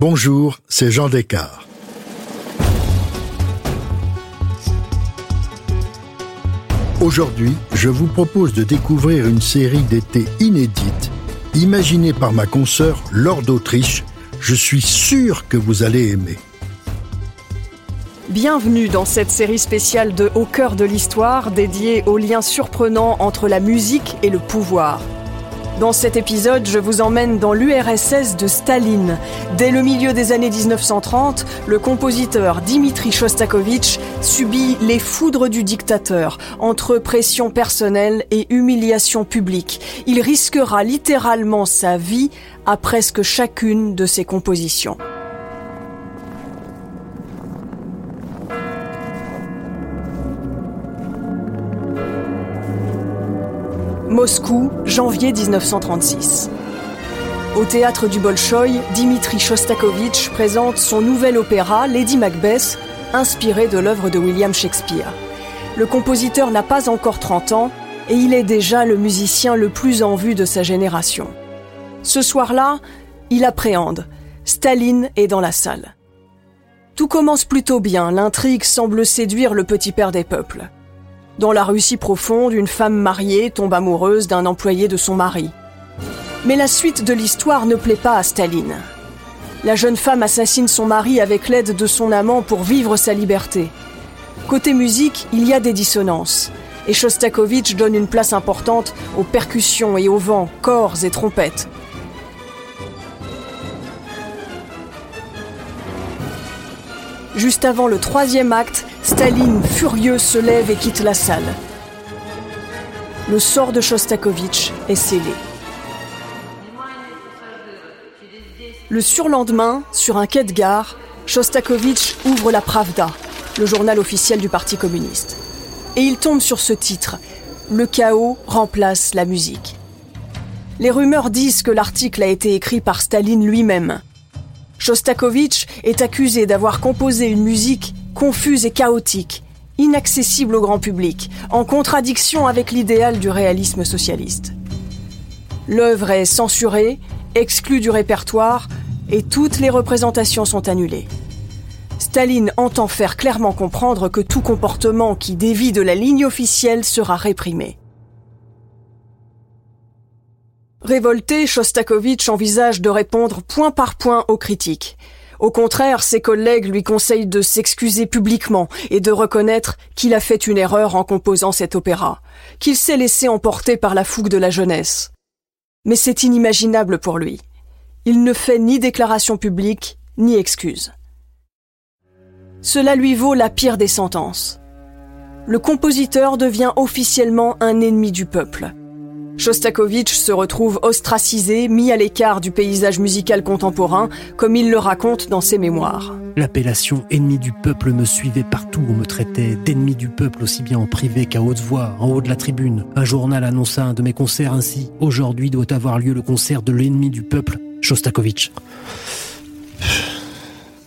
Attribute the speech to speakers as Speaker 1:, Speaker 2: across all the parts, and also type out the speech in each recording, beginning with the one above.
Speaker 1: Bonjour, c'est Jean Descartes. Aujourd'hui, je vous propose de découvrir une série d'été inédite, imaginée par ma consoeur Laure d'Autriche. Je suis sûr que vous allez aimer.
Speaker 2: Bienvenue dans cette série spéciale de Au cœur de l'histoire dédiée aux liens surprenants entre la musique et le pouvoir. Dans cet épisode, je vous emmène dans l'URSS de Staline. Dès le milieu des années 1930, le compositeur Dimitri Shostakovich subit les foudres du dictateur, entre pression personnelle et humiliation publique. Il risquera littéralement sa vie à presque chacune de ses compositions. Moscou, janvier 1936. Au théâtre du Bolchoï, Dimitri Shostakovich présente son nouvel opéra Lady Macbeth, inspiré de l'œuvre de William Shakespeare. Le compositeur n'a pas encore 30 ans et il est déjà le musicien le plus en vue de sa génération. Ce soir-là, il appréhende. Staline est dans la salle. Tout commence plutôt bien, l'intrigue semble séduire le petit père des peuples. Dans la Russie profonde, une femme mariée tombe amoureuse d'un employé de son mari. Mais la suite de l'histoire ne plaît pas à Staline. La jeune femme assassine son mari avec l'aide de son amant pour vivre sa liberté. Côté musique, il y a des dissonances. Et Shostakovich donne une place importante aux percussions et aux vents, corps et trompettes. Juste avant le troisième acte, Staline, furieux, se lève et quitte la salle. Le sort de Shostakovich est scellé. Le surlendemain, sur un quai de gare, Shostakovich ouvre la Pravda, le journal officiel du Parti communiste. Et il tombe sur ce titre Le chaos remplace la musique. Les rumeurs disent que l'article a été écrit par Staline lui-même. Shostakovich est accusé d'avoir composé une musique confuse et chaotique, inaccessible au grand public, en contradiction avec l'idéal du réalisme socialiste. L'œuvre est censurée, exclue du répertoire, et toutes les représentations sont annulées. Staline entend faire clairement comprendre que tout comportement qui dévie de la ligne officielle sera réprimé. Révolté, Shostakovich envisage de répondre point par point aux critiques. Au contraire, ses collègues lui conseillent de s'excuser publiquement et de reconnaître qu'il a fait une erreur en composant cet opéra, qu'il s'est laissé emporter par la fougue de la jeunesse. Mais c'est inimaginable pour lui. Il ne fait ni déclaration publique, ni excuse. Cela lui vaut la pire des sentences. Le compositeur devient officiellement un ennemi du peuple. Shostakovich se retrouve ostracisé, mis à l'écart du paysage musical contemporain, comme il le raconte dans ses mémoires.
Speaker 3: L'appellation ennemi du peuple me suivait partout. On me traitait d'ennemi du peuple aussi bien en privé qu'à haute voix, en haut de la tribune. Un journal annonça un de mes concerts ainsi. Aujourd'hui doit avoir lieu le concert de l'ennemi du peuple, Shostakovich.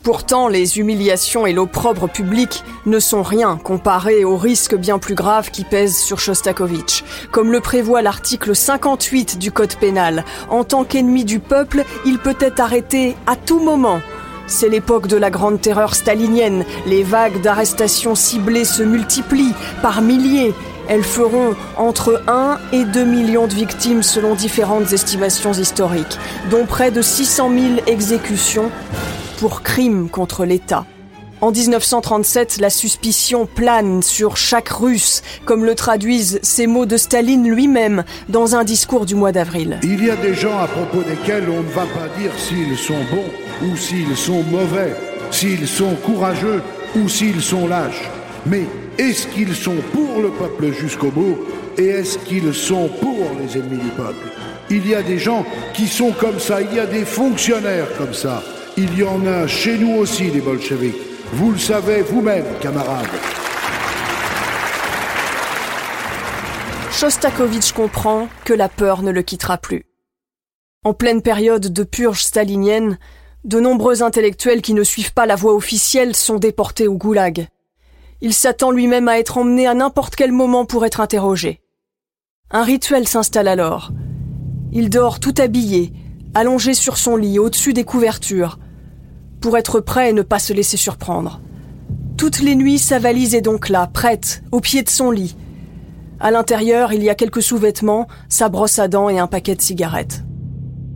Speaker 2: Pourtant, les humiliations et l'opprobre public ne sont rien comparés aux risques bien plus graves qui pèsent sur Shostakovich. Comme le prévoit l'article 58 du Code pénal, en tant qu'ennemi du peuple, il peut être arrêté à tout moment. C'est l'époque de la grande terreur stalinienne. Les vagues d'arrestations ciblées se multiplient par milliers. Elles feront entre 1 et 2 millions de victimes selon différentes estimations historiques, dont près de 600 000 exécutions pour crime contre l'État. En 1937, la suspicion plane sur chaque Russe, comme le traduisent ces mots de Staline lui-même dans un discours du mois d'avril.
Speaker 4: Il y a des gens à propos desquels on ne va pas dire s'ils sont bons ou s'ils sont mauvais, s'ils sont courageux ou s'ils sont lâches. Mais est-ce qu'ils sont pour le peuple jusqu'au bout et est-ce qu'ils sont pour les ennemis du peuple? Il y a des gens qui sont comme ça, il y a des fonctionnaires comme ça. Il y en a chez nous aussi, des bolcheviks. Vous le savez vous-même, camarades.
Speaker 2: Shostakovich comprend que la peur ne le quittera plus. En pleine période de purge stalinienne, de nombreux intellectuels qui ne suivent pas la voie officielle sont déportés au goulag. Il s'attend lui-même à être emmené à n'importe quel moment pour être interrogé. Un rituel s'installe alors. Il dort tout habillé, allongé sur son lit, au-dessus des couvertures. Pour être prêt et ne pas se laisser surprendre. Toutes les nuits, sa valise est donc là, prête, au pied de son lit. À l'intérieur, il y a quelques sous-vêtements, sa brosse à dents et un paquet de cigarettes.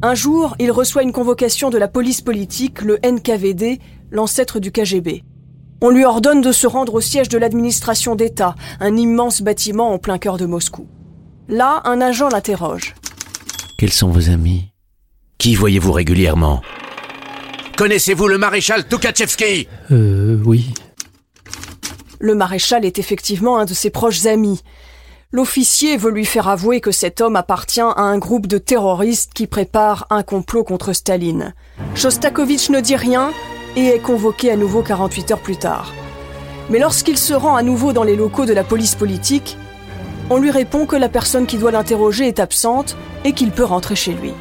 Speaker 2: Un jour, il reçoit une convocation de la police politique, le NKVD, l'ancêtre du KGB. On lui ordonne de se rendre au siège de l'administration d'État, un immense bâtiment en plein cœur de Moscou. Là, un agent l'interroge.
Speaker 5: Quels sont vos amis? Qui voyez-vous régulièrement? Connaissez-vous le maréchal Tukhachevsky
Speaker 3: Euh, oui.
Speaker 2: Le maréchal est effectivement un de ses proches amis. L'officier veut lui faire avouer que cet homme appartient à un groupe de terroristes qui prépare un complot contre Staline. Shostakovich ne dit rien et est convoqué à nouveau 48 heures plus tard. Mais lorsqu'il se rend à nouveau dans les locaux de la police politique, on lui répond que la personne qui doit l'interroger est absente et qu'il peut rentrer chez lui.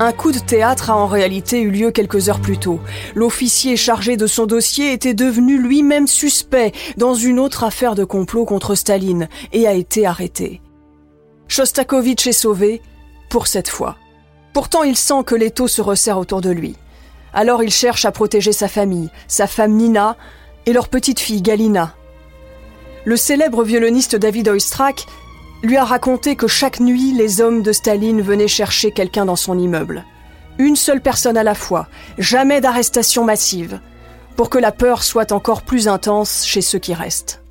Speaker 2: Un coup de théâtre a en réalité eu lieu quelques heures plus tôt. L'officier chargé de son dossier était devenu lui-même suspect dans une autre affaire de complot contre Staline et a été arrêté. Shostakovich est sauvé, pour cette fois. Pourtant, il sent que l'étau se resserre autour de lui. Alors il cherche à protéger sa famille, sa femme Nina et leur petite fille Galina. Le célèbre violoniste David Oistrakh lui a raconté que chaque nuit, les hommes de Staline venaient chercher quelqu'un dans son immeuble. Une seule personne à la fois, jamais d'arrestation massive, pour que la peur soit encore plus intense chez ceux qui restent.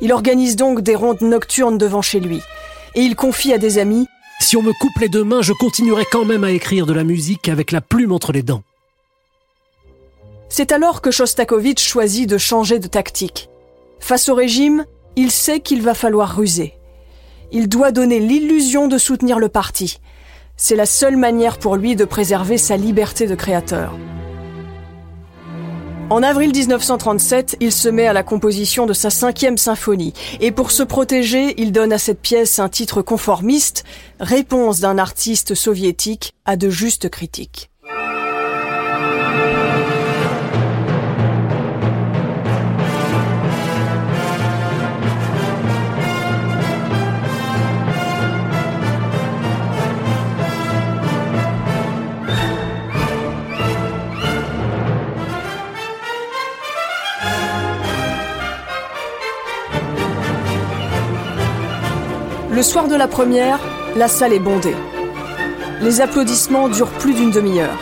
Speaker 2: Il organise donc des rondes nocturnes devant chez lui, et il confie à des amis
Speaker 3: Si on me coupe les deux mains, je continuerai quand même à écrire de la musique avec la plume entre les dents.
Speaker 2: C'est alors que Shostakovich choisit de changer de tactique. Face au régime, il sait qu'il va falloir ruser. Il doit donner l'illusion de soutenir le parti. C'est la seule manière pour lui de préserver sa liberté de créateur. En avril 1937, il se met à la composition de sa cinquième symphonie, et pour se protéger, il donne à cette pièce un titre conformiste, réponse d'un artiste soviétique à de justes critiques. Le soir de la première, la salle est bondée. Les applaudissements durent plus d'une demi-heure.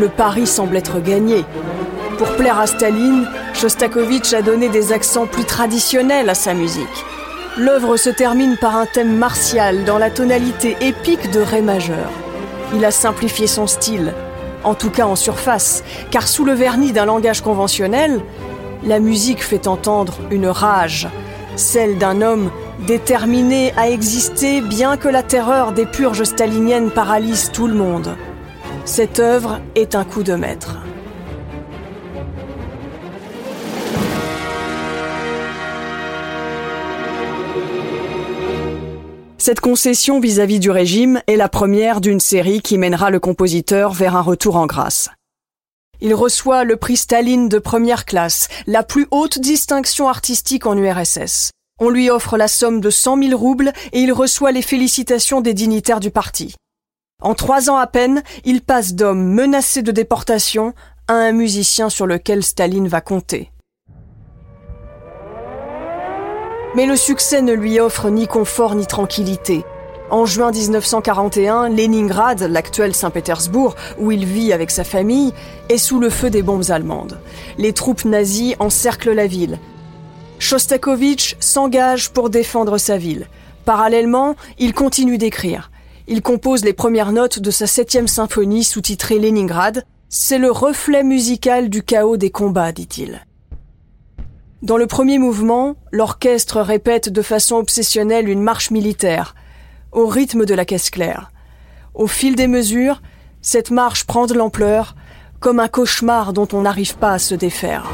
Speaker 2: Le pari semble être gagné. Pour plaire à Staline, Shostakovich a donné des accents plus traditionnels à sa musique. L'œuvre se termine par un thème martial dans la tonalité épique de Ré majeur. Il a simplifié son style, en tout cas en surface, car sous le vernis d'un langage conventionnel, la musique fait entendre une rage, celle d'un homme déterminé à exister bien que la terreur des purges staliniennes paralyse tout le monde. Cette œuvre est un coup de maître. Cette concession vis-à-vis du régime est la première d'une série qui mènera le compositeur vers un retour en grâce. Il reçoit le prix Staline de première classe, la plus haute distinction artistique en URSS. On lui offre la somme de 100 000 roubles et il reçoit les félicitations des dignitaires du parti. En trois ans à peine, il passe d'homme menacé de déportation à un musicien sur lequel Staline va compter. Mais le succès ne lui offre ni confort ni tranquillité. En juin 1941, Leningrad, l'actuel Saint-Pétersbourg, où il vit avec sa famille, est sous le feu des bombes allemandes. Les troupes nazies encerclent la ville. Shostakovich s'engage pour défendre sa ville. Parallèlement, il continue d'écrire. Il compose les premières notes de sa septième symphonie sous-titrée Leningrad. C'est le reflet musical du chaos des combats, dit-il. Dans le premier mouvement, l'orchestre répète de façon obsessionnelle une marche militaire, au rythme de la caisse claire. Au fil des mesures, cette marche prend de l'ampleur, comme un cauchemar dont on n'arrive pas à se défaire.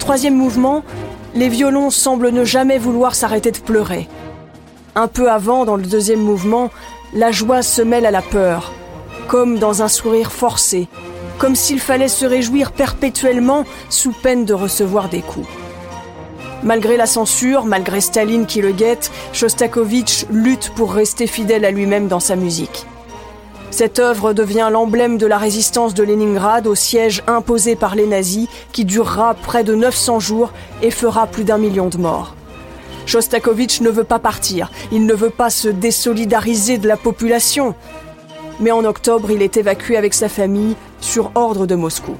Speaker 2: Troisième mouvement, les violons semblent ne jamais vouloir s'arrêter de pleurer. Un peu avant, dans le deuxième mouvement, la joie se mêle à la peur, comme dans un sourire forcé, comme s'il fallait se réjouir perpétuellement sous peine de recevoir des coups. Malgré la censure, malgré Staline qui le guette, Shostakovich lutte pour rester fidèle à lui-même dans sa musique. Cette œuvre devient l'emblème de la résistance de Leningrad au siège imposé par les nazis qui durera près de 900 jours et fera plus d'un million de morts. Shostakovich ne veut pas partir, il ne veut pas se désolidariser de la population. Mais en octobre, il est évacué avec sa famille sur ordre de Moscou.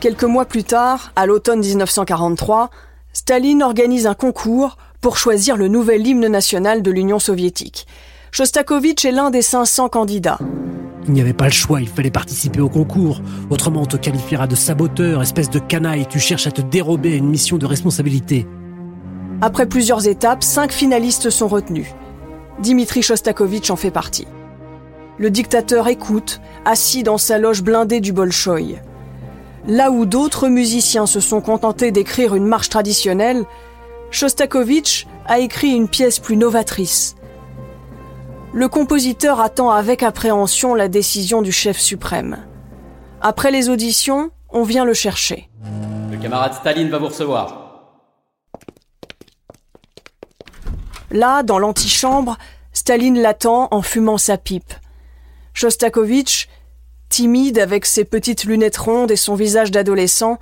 Speaker 2: Quelques mois plus tard, à l'automne 1943, Staline organise un concours pour choisir le nouvel hymne national de l'Union soviétique. Shostakovich est l'un des 500 candidats.
Speaker 3: Il n'y avait pas le choix, il fallait participer au concours. Autrement, on te qualifiera de saboteur, espèce de canaille, tu cherches à te dérober à une mission de responsabilité.
Speaker 2: Après plusieurs étapes, cinq finalistes sont retenus. Dimitri Shostakovich en fait partie. Le dictateur écoute, assis dans sa loge blindée du Bolchoï. Là où d'autres musiciens se sont contentés d'écrire une marche traditionnelle, Shostakovich a écrit une pièce plus novatrice. Le compositeur attend avec appréhension la décision du chef suprême. Après les auditions, on vient le chercher.
Speaker 6: Le camarade Staline va vous recevoir.
Speaker 2: Là, dans l'antichambre, Staline l'attend en fumant sa pipe. Shostakovich timide avec ses petites lunettes rondes et son visage d'adolescent,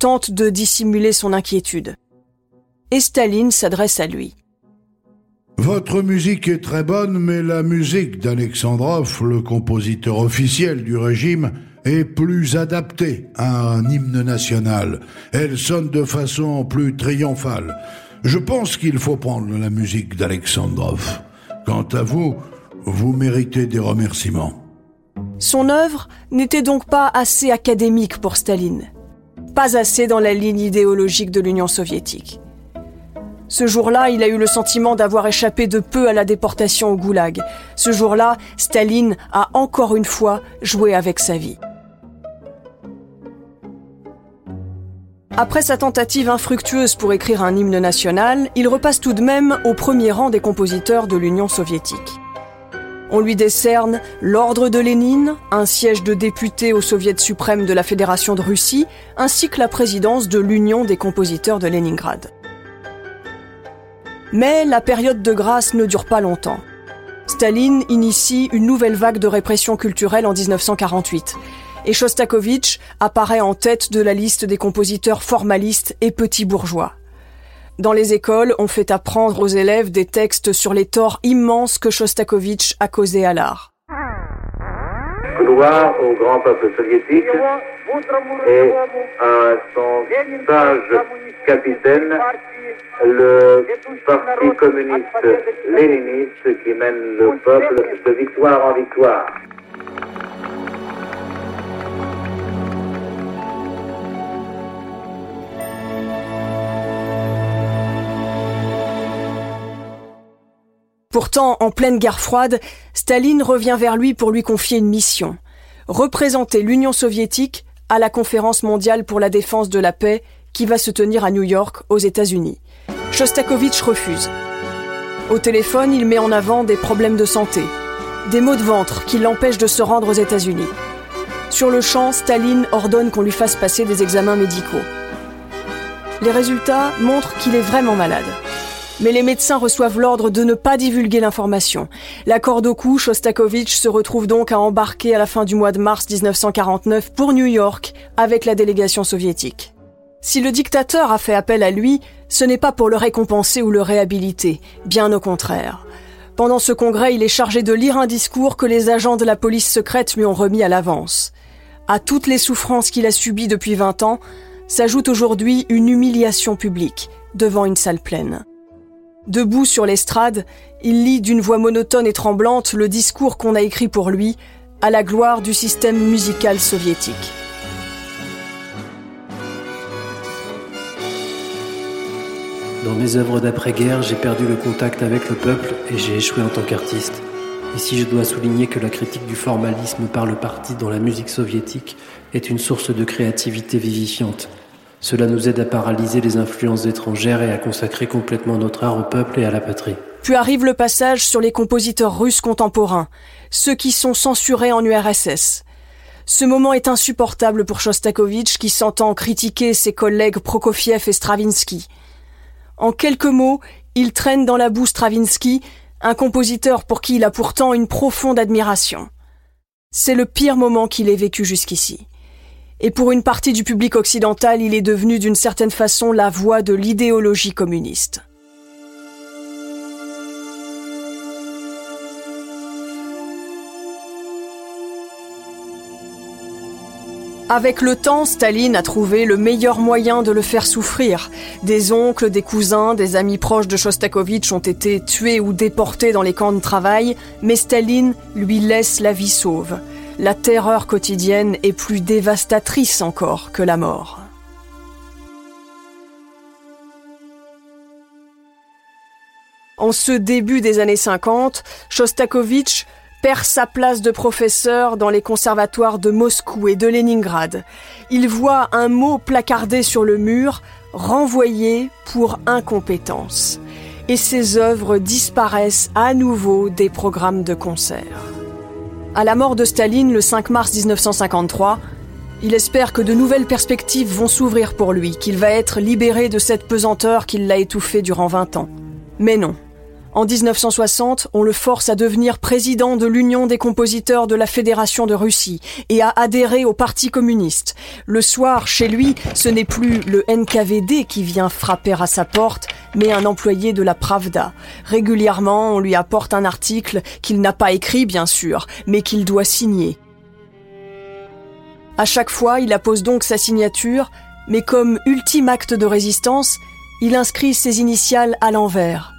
Speaker 2: tente de dissimuler son inquiétude. Et Staline s'adresse à lui.
Speaker 4: Votre musique est très bonne, mais la musique d'Alexandrov, le compositeur officiel du régime, est plus adaptée à un hymne national. Elle sonne de façon plus triomphale. Je pense qu'il faut prendre la musique d'Alexandrov. Quant à vous, vous méritez des remerciements.
Speaker 2: Son œuvre n'était donc pas assez académique pour Staline, pas assez dans la ligne idéologique de l'Union soviétique. Ce jour-là, il a eu le sentiment d'avoir échappé de peu à la déportation au goulag. Ce jour-là, Staline a encore une fois joué avec sa vie. Après sa tentative infructueuse pour écrire un hymne national, il repasse tout de même au premier rang des compositeurs de l'Union soviétique. On lui décerne l'Ordre de Lénine, un siège de député au Soviet suprême de la Fédération de Russie, ainsi que la présidence de l'Union des compositeurs de Leningrad. Mais la période de grâce ne dure pas longtemps. Staline initie une nouvelle vague de répression culturelle en 1948 et Shostakovich apparaît en tête de la liste des compositeurs formalistes et petits bourgeois. Dans les écoles, on fait apprendre aux élèves des textes sur les torts immenses que Shostakovich a causés à l'art.
Speaker 7: Gloire au grand peuple soviétique et à son sage capitaine, le parti communiste léniniste qui mène le peuple de victoire en victoire.
Speaker 2: Pourtant, en pleine guerre froide, Staline revient vers lui pour lui confier une mission. Représenter l'Union soviétique à la conférence mondiale pour la défense de la paix qui va se tenir à New York, aux États-Unis. Shostakovich refuse. Au téléphone, il met en avant des problèmes de santé, des maux de ventre qui l'empêchent de se rendre aux États-Unis. Sur le champ, Staline ordonne qu'on lui fasse passer des examens médicaux. Les résultats montrent qu'il est vraiment malade. Mais les médecins reçoivent l'ordre de ne pas divulguer l'information. La corde au cou, Shostakovich se retrouve donc à embarquer à la fin du mois de mars 1949 pour New York avec la délégation soviétique. Si le dictateur a fait appel à lui, ce n'est pas pour le récompenser ou le réhabiliter, bien au contraire. Pendant ce congrès, il est chargé de lire un discours que les agents de la police secrète lui ont remis à l'avance. À toutes les souffrances qu'il a subies depuis 20 ans, s'ajoute aujourd'hui une humiliation publique devant une salle pleine. Debout sur l'estrade, il lit d'une voix monotone et tremblante le discours qu'on a écrit pour lui à la gloire du système musical soviétique.
Speaker 3: Dans mes œuvres d'après-guerre, j'ai perdu le contact avec le peuple et j'ai échoué en tant qu'artiste. Ici, je dois souligner que la critique du formalisme par le parti dans la musique soviétique est une source de créativité vivifiante. Cela nous aide à paralyser les influences étrangères et à consacrer complètement notre art au peuple et à la patrie.
Speaker 2: Puis arrive le passage sur les compositeurs russes contemporains, ceux qui sont censurés en URSS. Ce moment est insupportable pour Shostakovich qui s'entend critiquer ses collègues Prokofiev et Stravinsky. En quelques mots, il traîne dans la boue Stravinsky, un compositeur pour qui il a pourtant une profonde admiration. C'est le pire moment qu'il ait vécu jusqu'ici. Et pour une partie du public occidental, il est devenu d'une certaine façon la voix de l'idéologie communiste. Avec le temps, Staline a trouvé le meilleur moyen de le faire souffrir. Des oncles, des cousins, des amis proches de Shostakovich ont été tués ou déportés dans les camps de travail, mais Staline lui laisse la vie sauve. La terreur quotidienne est plus dévastatrice encore que la mort. En ce début des années 50, Shostakovich perd sa place de professeur dans les conservatoires de Moscou et de Leningrad. Il voit un mot placardé sur le mur, renvoyé pour incompétence. Et ses œuvres disparaissent à nouveau des programmes de concert. À la mort de Staline le 5 mars 1953, il espère que de nouvelles perspectives vont s'ouvrir pour lui, qu'il va être libéré de cette pesanteur qui l'a étouffé durant 20 ans. Mais non. En 1960, on le force à devenir président de l'Union des compositeurs de la Fédération de Russie et à adhérer au Parti communiste. Le soir, chez lui, ce n'est plus le NKVD qui vient frapper à sa porte, mais un employé de la Pravda. Régulièrement, on lui apporte un article qu'il n'a pas écrit, bien sûr, mais qu'il doit signer. À chaque fois, il appose donc sa signature, mais comme ultime acte de résistance, il inscrit ses initiales à l'envers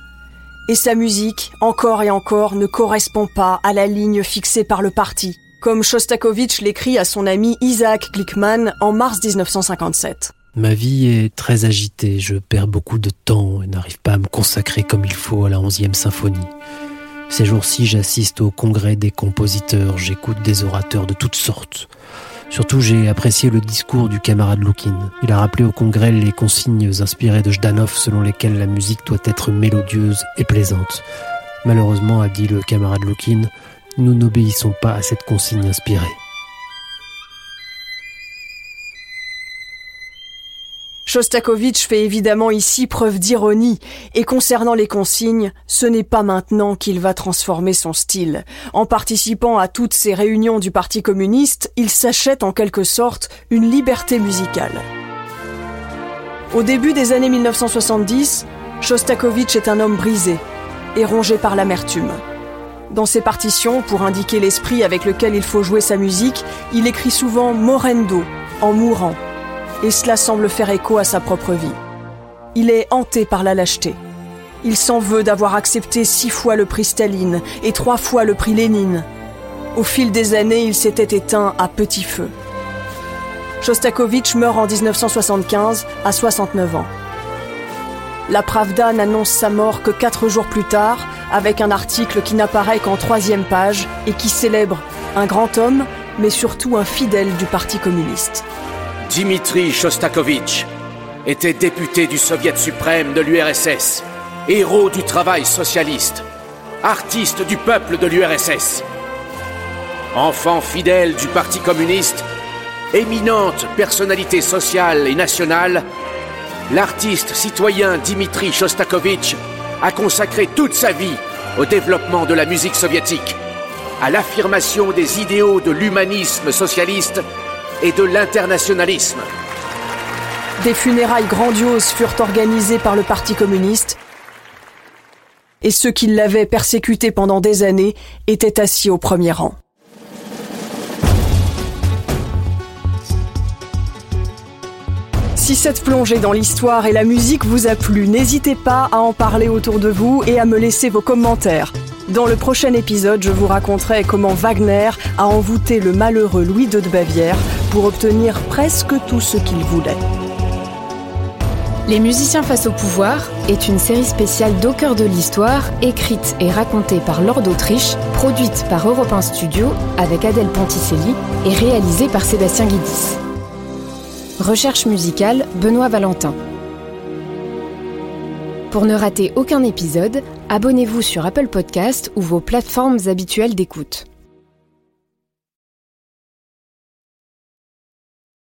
Speaker 2: et sa musique, encore et encore, ne correspond pas à la ligne fixée par le parti, comme Shostakovich l'écrit à son ami Isaac Glickman en mars 1957.
Speaker 3: Ma vie est très agitée, je perds beaucoup de temps et n'arrive pas à me consacrer comme il faut à la 11e symphonie. Ces jours-ci, j'assiste au congrès des compositeurs, j'écoute des orateurs de toutes sortes. Surtout, j'ai apprécié le discours du camarade Loukine. Il a rappelé au congrès les consignes inspirées de Jdanov selon lesquelles la musique doit être mélodieuse et plaisante. Malheureusement, a dit le camarade Loukine, nous n'obéissons pas à cette consigne inspirée.
Speaker 2: Shostakovich fait évidemment ici preuve d'ironie, et concernant les consignes, ce n'est pas maintenant qu'il va transformer son style. En participant à toutes ces réunions du Parti communiste, il s'achète en quelque sorte une liberté musicale. Au début des années 1970, Shostakovich est un homme brisé et rongé par l'amertume. Dans ses partitions, pour indiquer l'esprit avec lequel il faut jouer sa musique, il écrit souvent morendo, en mourant et cela semble faire écho à sa propre vie. Il est hanté par la lâcheté. Il s'en veut d'avoir accepté six fois le prix Staline et trois fois le prix Lénine. Au fil des années, il s'était éteint à petit feu. Shostakovich meurt en 1975 à 69 ans. La Pravda n'annonce sa mort que quatre jours plus tard, avec un article qui n'apparaît qu'en troisième page et qui célèbre un grand homme, mais surtout un fidèle du Parti communiste.
Speaker 5: Dimitri Shostakovich était député du Soviet suprême de l'URSS, héros du travail socialiste, artiste du peuple de l'URSS. Enfant fidèle du Parti communiste, éminente personnalité sociale et nationale, l'artiste citoyen Dimitri Shostakovich a consacré toute sa vie au développement de la musique soviétique, à l'affirmation des idéaux de l'humanisme socialiste et de l'internationalisme.
Speaker 2: Des funérailles grandioses furent organisées par le Parti communiste et ceux qui l'avaient persécuté pendant des années étaient assis au premier rang. Si cette plongée dans l'histoire et la musique vous a plu, n'hésitez pas à en parler autour de vous et à me laisser vos commentaires. Dans le prochain épisode, je vous raconterai comment Wagner a envoûté le malheureux Louis II de Bavière pour obtenir presque tout ce qu'il voulait.
Speaker 8: Les musiciens face au pouvoir est une série spéciale d'au cœur de l'histoire, écrite et racontée par Lord d'Autriche, produite par Europe 1 Studio avec Adèle Ponticelli et réalisée par Sébastien Guidis. Recherche musicale Benoît Valentin. Pour ne rater aucun épisode, abonnez-vous sur Apple Podcast ou vos plateformes habituelles d'écoute.